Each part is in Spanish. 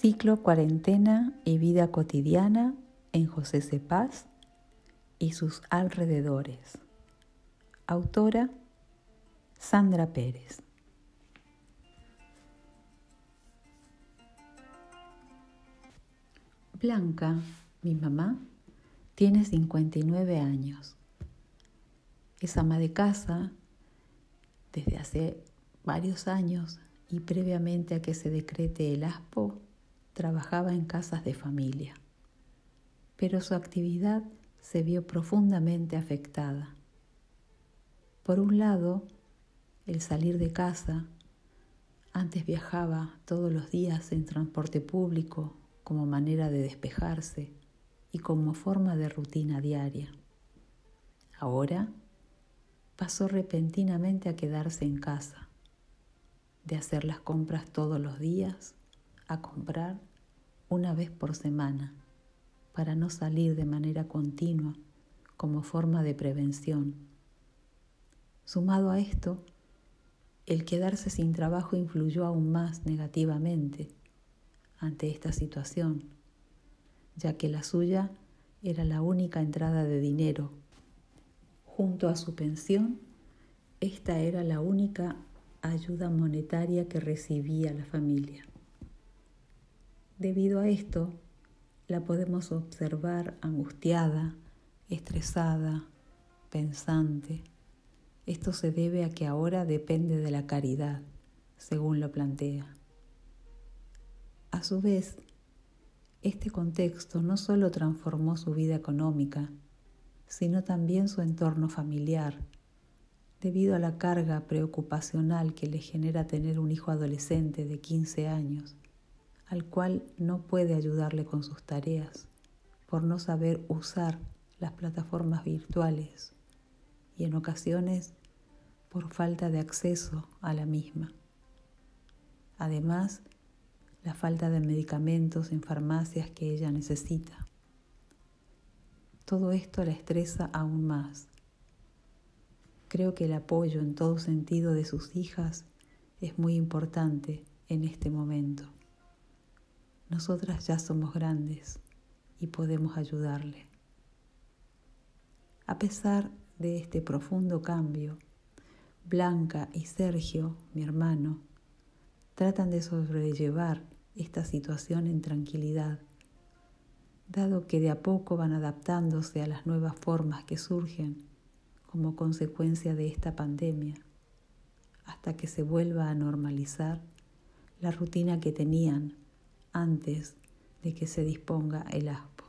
Ciclo Cuarentena y Vida Cotidiana en José Cepaz y sus alrededores. Autora Sandra Pérez. Blanca, mi mamá, tiene 59 años. Es ama de casa desde hace varios años y previamente a que se decrete el ASPO, trabajaba en casas de familia. Pero su actividad se vio profundamente afectada. Por un lado, el salir de casa, antes viajaba todos los días en transporte público como manera de despejarse y como forma de rutina diaria. Ahora pasó repentinamente a quedarse en casa, de hacer las compras todos los días a comprar una vez por semana para no salir de manera continua como forma de prevención. Sumado a esto, el quedarse sin trabajo influyó aún más negativamente ante esta situación, ya que la suya era la única entrada de dinero. Junto a su pensión, esta era la única ayuda monetaria que recibía la familia. Debido a esto, la podemos observar angustiada, estresada, pensante. Esto se debe a que ahora depende de la caridad, según lo plantea. A su vez, este contexto no solo transformó su vida económica, sino también su entorno familiar, debido a la carga preocupacional que le genera tener un hijo adolescente de 15 años al cual no puede ayudarle con sus tareas por no saber usar las plataformas virtuales y en ocasiones por falta de acceso a la misma. Además, la falta de medicamentos en farmacias que ella necesita. Todo esto la estresa aún más. Creo que el apoyo en todo sentido de sus hijas es muy importante en este momento. Nosotras ya somos grandes y podemos ayudarle. A pesar de este profundo cambio, Blanca y Sergio, mi hermano, tratan de sobrellevar esta situación en tranquilidad, dado que de a poco van adaptándose a las nuevas formas que surgen como consecuencia de esta pandemia, hasta que se vuelva a normalizar la rutina que tenían antes de que se disponga el aspo.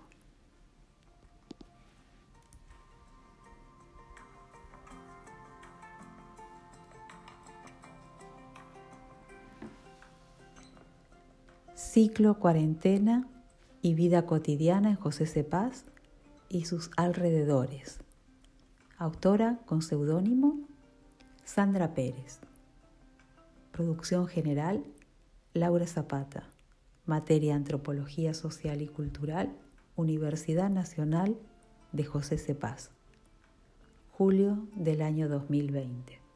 Ciclo Cuarentena y Vida Cotidiana en José Cepaz y sus alrededores. Autora con seudónimo Sandra Pérez. Producción general Laura Zapata. Materia Antropología Social y Cultural, Universidad Nacional de José Cepaz. Julio del año 2020.